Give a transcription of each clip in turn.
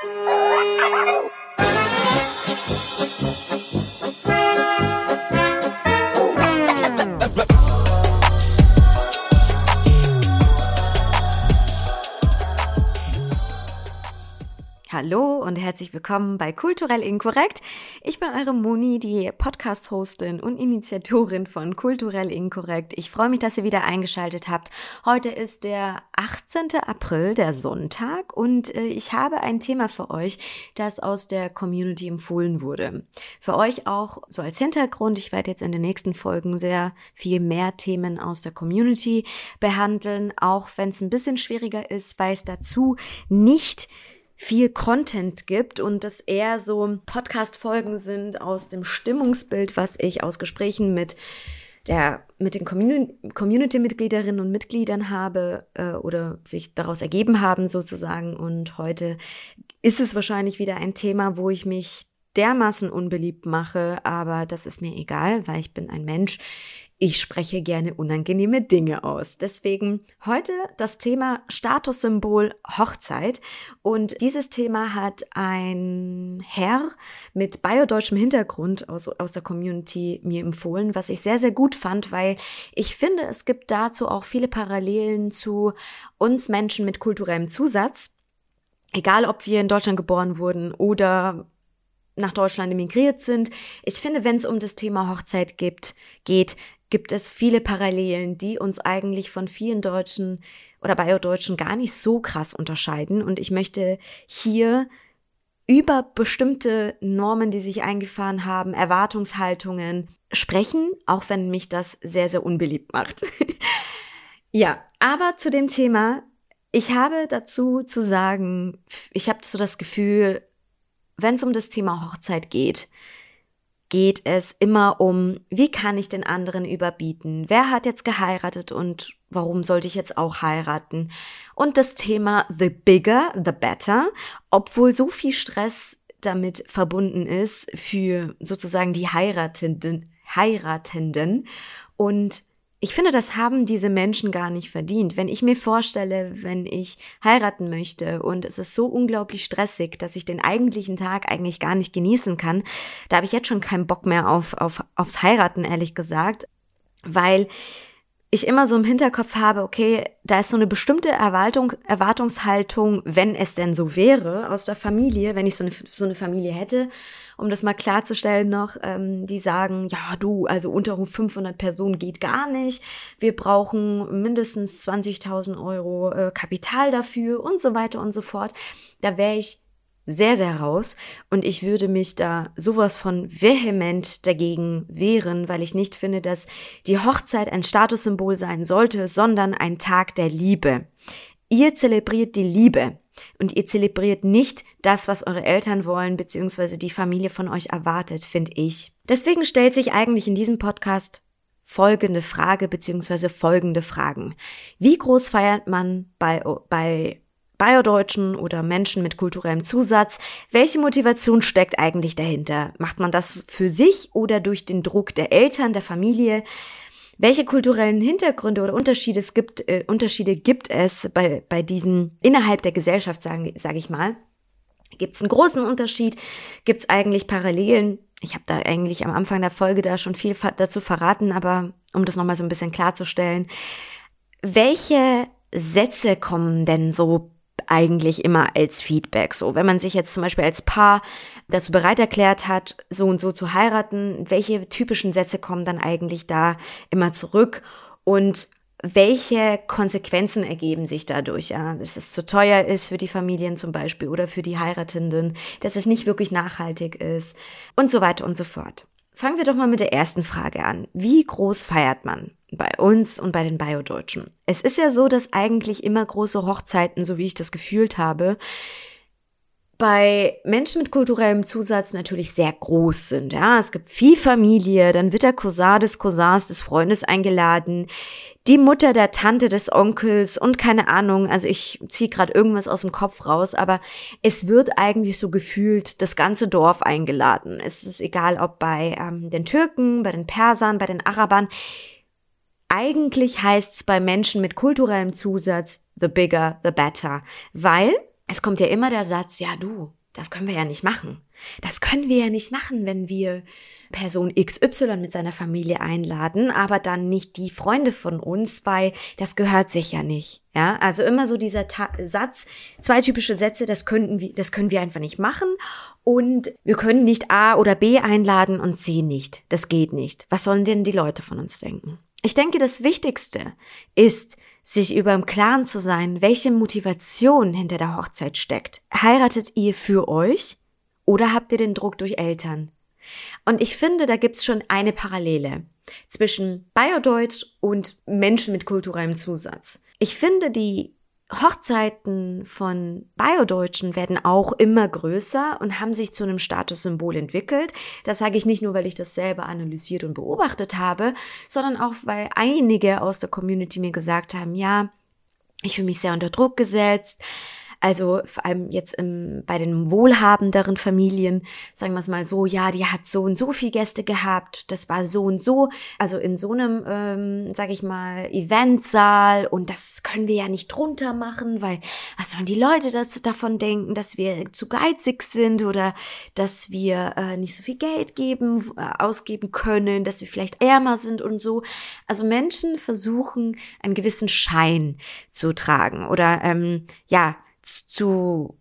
Oh. Hallo und herzlich willkommen bei Kulturell Inkorrekt. Ich bin eure Moni, die Podcast-Hostin und Initiatorin von Kulturell Inkorrekt. Ich freue mich, dass ihr wieder eingeschaltet habt. Heute ist der 18. April, der Sonntag, und äh, ich habe ein Thema für euch, das aus der Community empfohlen wurde. Für euch auch so als Hintergrund, ich werde jetzt in den nächsten Folgen sehr viel mehr Themen aus der Community behandeln, auch wenn es ein bisschen schwieriger ist, weil es dazu nicht viel Content gibt und das eher so Podcast-Folgen sind aus dem Stimmungsbild, was ich aus Gesprächen mit der mit den Community-Mitgliederinnen und Mitgliedern habe äh, oder sich daraus ergeben haben sozusagen. Und heute ist es wahrscheinlich wieder ein Thema, wo ich mich dermaßen unbeliebt mache, aber das ist mir egal, weil ich bin ein Mensch, ich spreche gerne unangenehme Dinge aus. Deswegen heute das Thema Statussymbol Hochzeit. Und dieses Thema hat ein Herr mit biodeutschem Hintergrund aus, aus der Community mir empfohlen, was ich sehr, sehr gut fand, weil ich finde, es gibt dazu auch viele Parallelen zu uns Menschen mit kulturellem Zusatz. Egal, ob wir in Deutschland geboren wurden oder nach Deutschland emigriert sind. Ich finde, wenn es um das Thema Hochzeit gibt, geht, gibt es viele Parallelen, die uns eigentlich von vielen Deutschen oder Biodeutschen gar nicht so krass unterscheiden. Und ich möchte hier über bestimmte Normen, die sich eingefahren haben, Erwartungshaltungen sprechen, auch wenn mich das sehr, sehr unbeliebt macht. ja, aber zu dem Thema, ich habe dazu zu sagen, ich habe so das Gefühl, wenn es um das Thema Hochzeit geht, geht es immer um, wie kann ich den anderen überbieten? Wer hat jetzt geheiratet und warum sollte ich jetzt auch heiraten? Und das Thema the bigger, the better, obwohl so viel Stress damit verbunden ist für sozusagen die Heiratenden, Heiratenden und ich finde, das haben diese Menschen gar nicht verdient. Wenn ich mir vorstelle, wenn ich heiraten möchte und es ist so unglaublich stressig, dass ich den eigentlichen Tag eigentlich gar nicht genießen kann, da habe ich jetzt schon keinen Bock mehr auf, auf, aufs Heiraten, ehrlich gesagt, weil ich immer so im Hinterkopf habe, okay, da ist so eine bestimmte Erwartung, Erwartungshaltung, wenn es denn so wäre, aus der Familie, wenn ich so eine, so eine Familie hätte, um das mal klarzustellen noch, ähm, die sagen, ja du, also unter 500 Personen geht gar nicht, wir brauchen mindestens 20.000 Euro äh, Kapital dafür und so weiter und so fort. Da wäre ich sehr, sehr raus. Und ich würde mich da sowas von vehement dagegen wehren, weil ich nicht finde, dass die Hochzeit ein Statussymbol sein sollte, sondern ein Tag der Liebe. Ihr zelebriert die Liebe. Und ihr zelebriert nicht das, was eure Eltern wollen, beziehungsweise die Familie von euch erwartet, finde ich. Deswegen stellt sich eigentlich in diesem Podcast folgende Frage, beziehungsweise folgende Fragen. Wie groß feiert man bei, bei Biodeutschen oder Menschen mit kulturellem Zusatz. Welche Motivation steckt eigentlich dahinter? Macht man das für sich oder durch den Druck der Eltern, der Familie? Welche kulturellen Hintergründe oder Unterschiede es gibt, äh, Unterschiede gibt es bei, bei diesen innerhalb der Gesellschaft, sage sag ich mal? Gibt es einen großen Unterschied? Gibt es eigentlich Parallelen? Ich habe da eigentlich am Anfang der Folge da schon viel dazu verraten, aber um das nochmal so ein bisschen klarzustellen, welche Sätze kommen denn so eigentlich immer als Feedback. So, wenn man sich jetzt zum Beispiel als Paar dazu bereit erklärt hat, so und so zu heiraten, welche typischen Sätze kommen dann eigentlich da immer zurück und welche Konsequenzen ergeben sich dadurch, ja, dass es zu teuer ist für die Familien zum Beispiel oder für die Heiratenden, dass es nicht wirklich nachhaltig ist und so weiter und so fort. Fangen wir doch mal mit der ersten Frage an. Wie groß feiert man? bei uns und bei den Biodeutschen. Es ist ja so, dass eigentlich immer große Hochzeiten, so wie ich das gefühlt habe, bei Menschen mit kulturellem Zusatz natürlich sehr groß sind. Ja, es gibt viel Familie, dann wird der Cousin des Cousins des Freundes eingeladen, die Mutter der Tante des Onkels und keine Ahnung, also ich ziehe gerade irgendwas aus dem Kopf raus, aber es wird eigentlich so gefühlt das ganze Dorf eingeladen. Es ist egal, ob bei ähm, den Türken, bei den Persern, bei den Arabern. Eigentlich heißt es bei Menschen mit kulturellem Zusatz the bigger, the better, weil es kommt ja immer der Satz, ja du, das können wir ja nicht machen. Das können wir ja nicht machen, wenn wir Person XY mit seiner Familie einladen, aber dann nicht die Freunde von uns, weil das gehört sich ja nicht. Ja, also immer so dieser Ta Satz, zwei typische Sätze, das könnten wir, das können wir einfach nicht machen und wir können nicht A oder B einladen und C nicht. Das geht nicht. Was sollen denn die Leute von uns denken? Ich denke, das Wichtigste ist, sich über im Klaren zu sein, welche Motivation hinter der Hochzeit steckt. Heiratet ihr für euch oder habt ihr den Druck durch Eltern? Und ich finde, da gibt's schon eine Parallele zwischen Biodeutsch und Menschen mit kulturellem Zusatz. Ich finde, die Hochzeiten von Biodeutschen werden auch immer größer und haben sich zu einem Statussymbol entwickelt. Das sage ich nicht nur, weil ich das selber analysiert und beobachtet habe, sondern auch, weil einige aus der Community mir gesagt haben, ja, ich fühle mich sehr unter Druck gesetzt. Also vor allem jetzt im, bei den wohlhabenderen Familien, sagen wir es mal so, ja, die hat so und so viel Gäste gehabt, das war so und so, also in so einem, ähm, sag ich mal, Eventsaal und das können wir ja nicht drunter machen, weil was sollen die Leute das, davon denken, dass wir zu geizig sind oder dass wir äh, nicht so viel Geld geben, äh, ausgeben können, dass wir vielleicht ärmer sind und so. Also Menschen versuchen, einen gewissen Schein zu tragen oder ähm, ja, zu,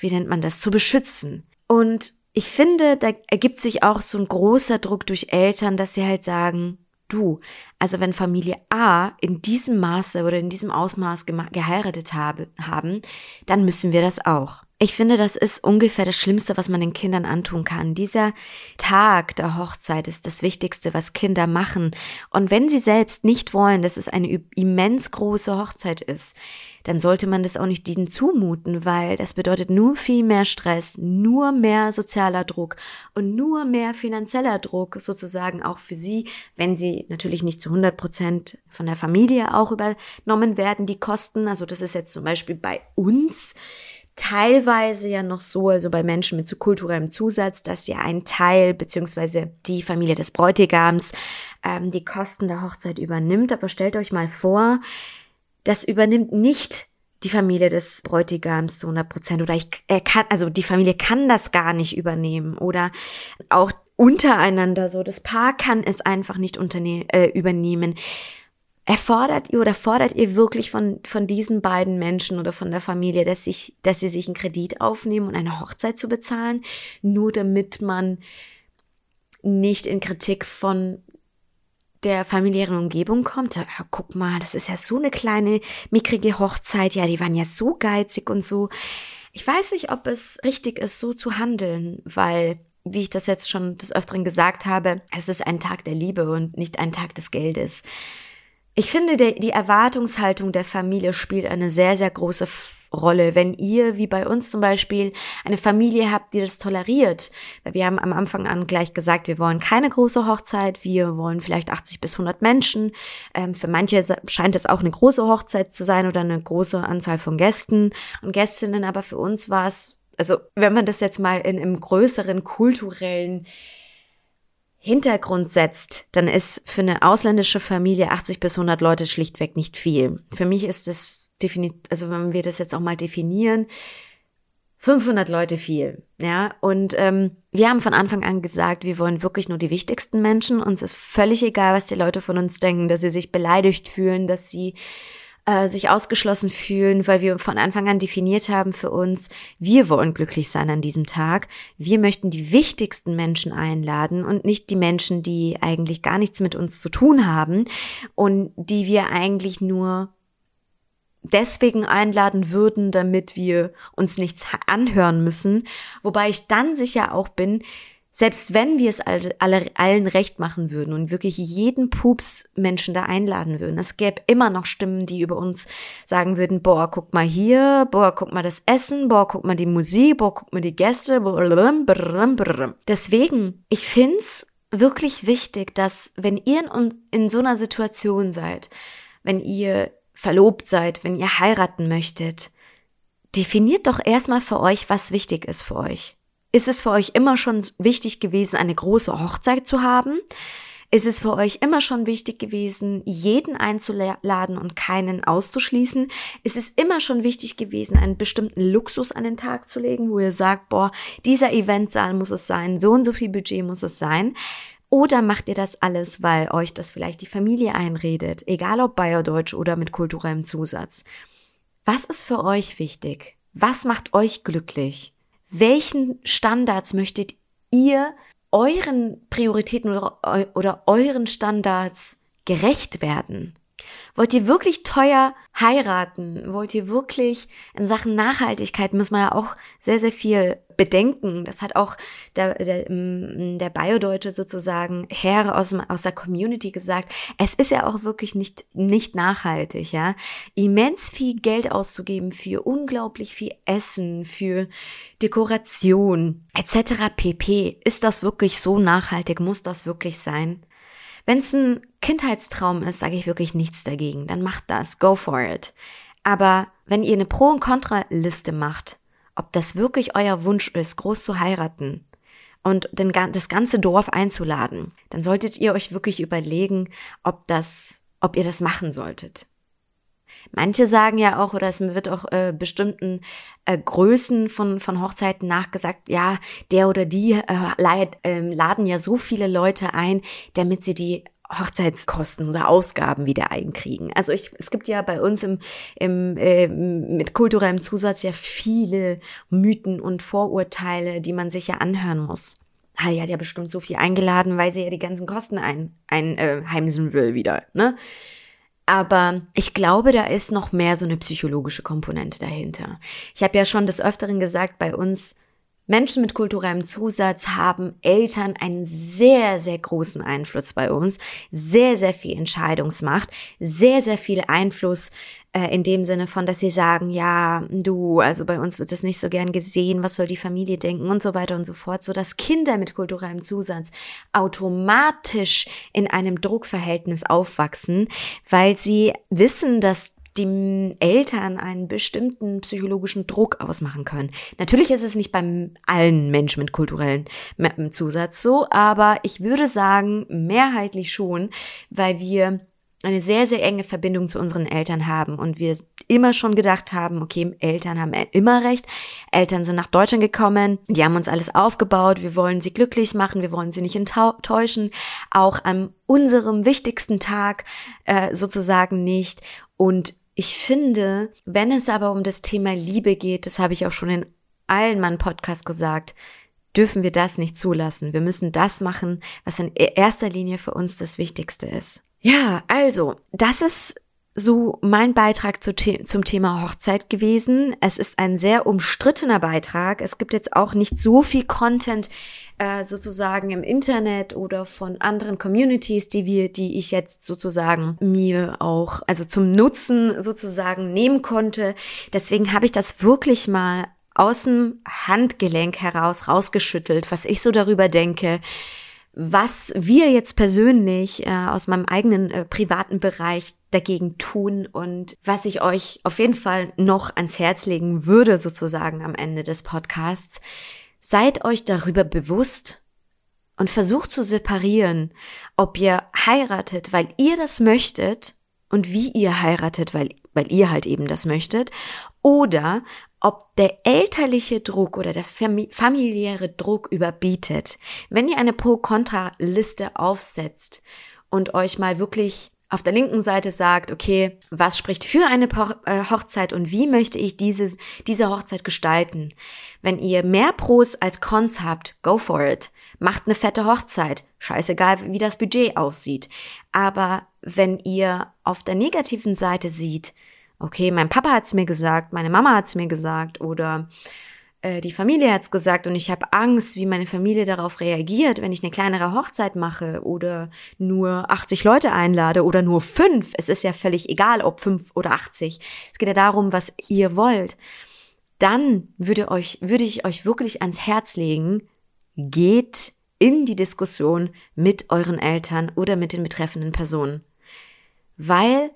wie nennt man das, zu beschützen. Und ich finde, da ergibt sich auch so ein großer Druck durch Eltern, dass sie halt sagen, du, also wenn Familie A in diesem Maße oder in diesem Ausmaß geheiratet habe, haben, dann müssen wir das auch. Ich finde, das ist ungefähr das Schlimmste, was man den Kindern antun kann. Dieser Tag der Hochzeit ist das Wichtigste, was Kinder machen. Und wenn sie selbst nicht wollen, dass es eine immens große Hochzeit ist, dann sollte man das auch nicht ihnen zumuten, weil das bedeutet nur viel mehr Stress, nur mehr sozialer Druck und nur mehr finanzieller Druck sozusagen auch für sie, wenn sie natürlich nicht zu 100 Prozent von der Familie auch übernommen werden, die Kosten. Also das ist jetzt zum Beispiel bei uns teilweise ja noch so, also bei Menschen mit so kulturellem Zusatz, dass ja ein Teil beziehungsweise die Familie des Bräutigams ähm, die Kosten der Hochzeit übernimmt. Aber stellt euch mal vor, das übernimmt nicht die Familie des Bräutigams zu 100 Prozent oder ich er kann also die Familie kann das gar nicht übernehmen oder auch untereinander so das Paar kann es einfach nicht äh, übernehmen erfordert ihr oder fordert ihr wirklich von, von diesen beiden Menschen oder von der Familie, dass, sich, dass sie sich einen Kredit aufnehmen und eine Hochzeit zu bezahlen, nur damit man nicht in Kritik von der familiären Umgebung kommt, guck mal, das ist ja so eine kleine, mickrige Hochzeit, ja, die waren ja so geizig und so. Ich weiß nicht, ob es richtig ist, so zu handeln, weil, wie ich das jetzt schon des Öfteren gesagt habe, es ist ein Tag der Liebe und nicht ein Tag des Geldes. Ich finde, der, die Erwartungshaltung der Familie spielt eine sehr, sehr große Rolle. Wenn ihr, wie bei uns zum Beispiel, eine Familie habt, die das toleriert, weil wir haben am Anfang an gleich gesagt, wir wollen keine große Hochzeit, wir wollen vielleicht 80 bis 100 Menschen. Ähm, für manche scheint es auch eine große Hochzeit zu sein oder eine große Anzahl von Gästen und Gästinnen, aber für uns war es, also wenn man das jetzt mal in einem größeren kulturellen Hintergrund setzt, dann ist für eine ausländische Familie 80 bis 100 Leute schlichtweg nicht viel. Für mich ist es definitiv, also wenn wir das jetzt auch mal definieren, 500 Leute viel, ja. Und ähm, wir haben von Anfang an gesagt, wir wollen wirklich nur die wichtigsten Menschen. Uns ist völlig egal, was die Leute von uns denken, dass sie sich beleidigt fühlen, dass sie äh, sich ausgeschlossen fühlen, weil wir von Anfang an definiert haben für uns, wir wollen glücklich sein an diesem Tag. Wir möchten die wichtigsten Menschen einladen und nicht die Menschen, die eigentlich gar nichts mit uns zu tun haben und die wir eigentlich nur deswegen einladen würden, damit wir uns nichts anhören müssen. Wobei ich dann sicher auch bin, selbst wenn wir es alle, alle, allen recht machen würden und wirklich jeden Pups Menschen da einladen würden, es gäbe immer noch Stimmen, die über uns sagen würden, boah, guck mal hier, boah, guck mal das Essen, boah, guck mal die Musik, boah, guck mal die Gäste, Deswegen, ich find's wirklich wichtig, dass wenn ihr in, in so einer Situation seid, wenn ihr verlobt seid, wenn ihr heiraten möchtet, definiert doch erstmal für euch, was wichtig ist für euch. Ist es für euch immer schon wichtig gewesen, eine große Hochzeit zu haben? Ist es für euch immer schon wichtig gewesen, jeden einzuladen und keinen auszuschließen? Ist es immer schon wichtig gewesen, einen bestimmten Luxus an den Tag zu legen, wo ihr sagt, boah, dieser Eventsaal muss es sein, so und so viel Budget muss es sein? Oder macht ihr das alles, weil euch das vielleicht die Familie einredet, egal ob Bayerdeutsch oder mit kulturellem Zusatz? Was ist für euch wichtig? Was macht euch glücklich? Welchen Standards möchtet ihr euren Prioritäten oder, oder euren Standards gerecht werden? Wollt ihr wirklich teuer heiraten? Wollt ihr wirklich in Sachen Nachhaltigkeit muss man ja auch sehr, sehr viel bedenken. Das hat auch der, der, mm, der Biodeutsche sozusagen Herr aus, aus der Community gesagt. Es ist ja auch wirklich nicht, nicht nachhaltig, ja. Immens viel Geld auszugeben für unglaublich viel Essen, für Dekoration, etc. pp. Ist das wirklich so nachhaltig? Muss das wirklich sein? Wenn es ein Kindheitstraum ist, sage ich wirklich nichts dagegen. Dann macht das, go for it. Aber wenn ihr eine Pro- und Kontra-Liste macht, ob das wirklich euer Wunsch ist, groß zu heiraten und den, das ganze Dorf einzuladen, dann solltet ihr euch wirklich überlegen, ob das, ob ihr das machen solltet. Manche sagen ja auch, oder es wird auch äh, bestimmten äh, Größen von, von Hochzeiten nachgesagt, ja, der oder die äh, leid, äh, laden ja so viele Leute ein, damit sie die Hochzeitskosten oder Ausgaben wieder einkriegen. Also ich, es gibt ja bei uns im, im äh, mit kulturellem Zusatz ja viele Mythen und Vorurteile, die man sich ja anhören muss. Ah, die hat ja bestimmt so viel eingeladen, weil sie ja die ganzen Kosten ein, einheimsen äh, will wieder, ne? Aber ich glaube, da ist noch mehr so eine psychologische Komponente dahinter. Ich habe ja schon des Öfteren gesagt, bei uns Menschen mit kulturellem Zusatz haben Eltern einen sehr, sehr großen Einfluss bei uns, sehr, sehr viel Entscheidungsmacht, sehr, sehr viel Einfluss äh, in dem Sinne von, dass sie sagen, ja, du, also bei uns wird es nicht so gern gesehen, was soll die Familie denken und so weiter und so fort, so dass Kinder mit kulturellem Zusatz automatisch in einem Druckverhältnis aufwachsen, weil sie wissen, dass die Eltern einen bestimmten psychologischen Druck ausmachen können. Natürlich ist es nicht bei allen Menschen mit kulturellen Zusatz so, aber ich würde sagen, mehrheitlich schon, weil wir eine sehr, sehr enge Verbindung zu unseren Eltern haben und wir immer schon gedacht haben, okay, Eltern haben immer recht. Eltern sind nach Deutschland gekommen, die haben uns alles aufgebaut, wir wollen sie glücklich machen, wir wollen sie nicht enttäuschen, auch an unserem wichtigsten Tag äh, sozusagen nicht. Und ich finde, wenn es aber um das Thema Liebe geht, das habe ich auch schon in allen meinen Podcasts gesagt, dürfen wir das nicht zulassen. Wir müssen das machen, was in erster Linie für uns das Wichtigste ist. Ja, also, das ist so mein Beitrag zu The zum Thema Hochzeit gewesen. Es ist ein sehr umstrittener Beitrag. Es gibt jetzt auch nicht so viel Content äh, sozusagen im Internet oder von anderen Communities, die wir, die ich jetzt sozusagen mir auch, also zum Nutzen sozusagen nehmen konnte. Deswegen habe ich das wirklich mal aus dem Handgelenk heraus rausgeschüttelt, was ich so darüber denke, was wir jetzt persönlich äh, aus meinem eigenen äh, privaten Bereich dagegen tun und was ich euch auf jeden Fall noch ans Herz legen würde, sozusagen am Ende des Podcasts. Seid euch darüber bewusst und versucht zu separieren, ob ihr heiratet, weil ihr das möchtet und wie ihr heiratet, weil, weil ihr halt eben das möchtet, oder ob der elterliche Druck oder der familiäre Druck überbietet. Wenn ihr eine Pro-Kontra-Liste aufsetzt und euch mal wirklich auf der linken Seite sagt, okay, was spricht für eine äh, Hochzeit und wie möchte ich dieses, diese Hochzeit gestalten? Wenn ihr mehr Pros als Cons habt, go for it. Macht eine fette Hochzeit. Scheißegal, wie das Budget aussieht. Aber wenn ihr auf der negativen Seite sieht, okay, mein Papa hat's mir gesagt, meine Mama hat's mir gesagt oder äh, die Familie hat's gesagt und ich habe Angst, wie meine Familie darauf reagiert, wenn ich eine kleinere Hochzeit mache oder nur 80 Leute einlade oder nur fünf. Es ist ja völlig egal, ob fünf oder 80. Es geht ja darum, was ihr wollt. Dann würde euch, würde ich euch wirklich ans Herz legen, geht in die Diskussion mit euren Eltern oder mit den betreffenden Personen. Weil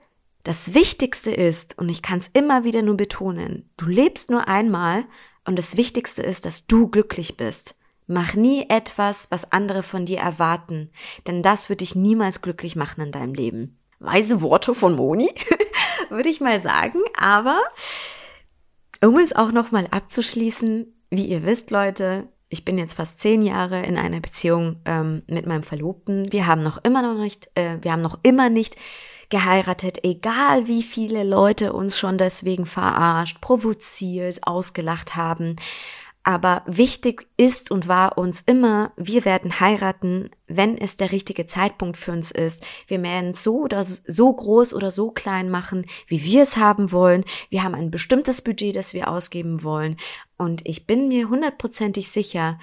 das Wichtigste ist, und ich kann es immer wieder nur betonen, du lebst nur einmal und das Wichtigste ist, dass du glücklich bist Mach nie etwas, was andere von dir erwarten, denn das wird dich niemals glücklich machen in deinem Leben. Weise Worte von Moni, würde ich mal sagen, aber um es auch nochmal abzuschließen, wie ihr wisst, Leute, ich bin jetzt fast zehn Jahre in einer Beziehung ähm, mit meinem Verlobten. Wir haben noch immer noch nicht, äh, wir haben noch immer nicht geheiratet, egal wie viele Leute uns schon deswegen verarscht, provoziert, ausgelacht haben. Aber wichtig ist und war uns immer, wir werden heiraten, wenn es der richtige Zeitpunkt für uns ist. Wir werden so oder so groß oder so klein machen, wie wir es haben wollen. Wir haben ein bestimmtes Budget, das wir ausgeben wollen. Und ich bin mir hundertprozentig sicher,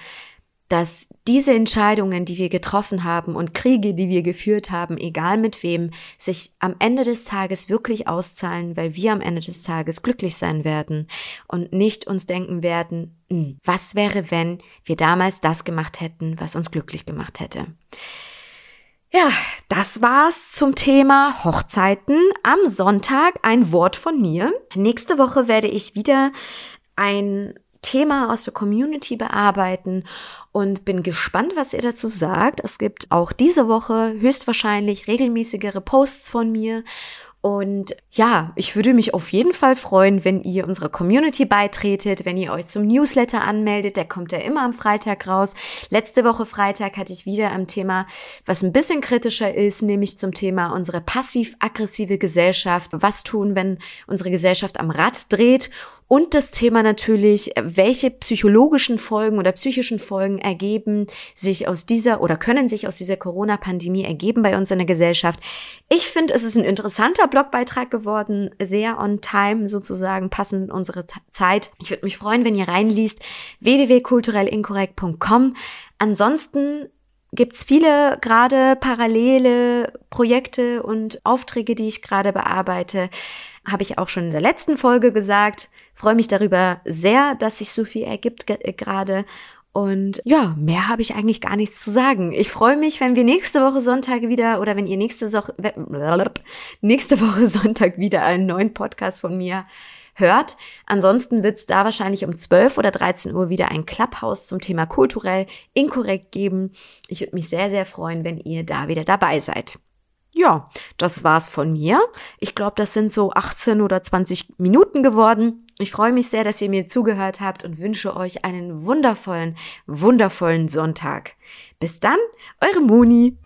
dass diese Entscheidungen, die wir getroffen haben und Kriege, die wir geführt haben, egal mit wem, sich am Ende des Tages wirklich auszahlen, weil wir am Ende des Tages glücklich sein werden und nicht uns denken werden, hm, was wäre, wenn wir damals das gemacht hätten, was uns glücklich gemacht hätte. Ja, das war's zum Thema Hochzeiten. Am Sonntag ein Wort von mir. Nächste Woche werde ich wieder ein Thema aus der Community bearbeiten und bin gespannt, was ihr dazu sagt. Es gibt auch diese Woche höchstwahrscheinlich regelmäßigere Posts von mir und ja, ich würde mich auf jeden Fall freuen, wenn ihr unserer Community beitretet, wenn ihr euch zum Newsletter anmeldet. Der kommt ja immer am Freitag raus. Letzte Woche Freitag hatte ich wieder ein Thema, was ein bisschen kritischer ist, nämlich zum Thema unsere passiv-aggressive Gesellschaft. Was tun, wenn unsere Gesellschaft am Rad dreht? Und das Thema natürlich, welche psychologischen Folgen oder psychischen Folgen ergeben sich aus dieser oder können sich aus dieser Corona-Pandemie ergeben bei uns in der Gesellschaft. Ich finde, es ist ein interessanter Blogbeitrag geworden, sehr on time sozusagen, passend in unsere Zeit. Ich würde mich freuen, wenn ihr reinliest, www.kulturellinkorrekt.com. Ansonsten gibt's viele gerade parallele Projekte und Aufträge, die ich gerade bearbeite. Habe ich auch schon in der letzten Folge gesagt. Freue mich darüber sehr, dass sich so viel ergibt äh, gerade. Und ja, mehr habe ich eigentlich gar nichts zu sagen. Ich freue mich, wenn wir nächste Woche Sonntag wieder oder wenn ihr nächste, so nächste Woche Sonntag wieder einen neuen Podcast von mir hört. Ansonsten wird es da wahrscheinlich um 12 oder 13 Uhr wieder ein Clubhouse zum Thema kulturell inkorrekt geben. Ich würde mich sehr, sehr freuen, wenn ihr da wieder dabei seid ja, das war's von mir. Ich glaube, das sind so 18 oder 20 Minuten geworden. Ich freue mich sehr, dass ihr mir zugehört habt und wünsche euch einen wundervollen, wundervollen Sonntag. Bis dann, eure Moni.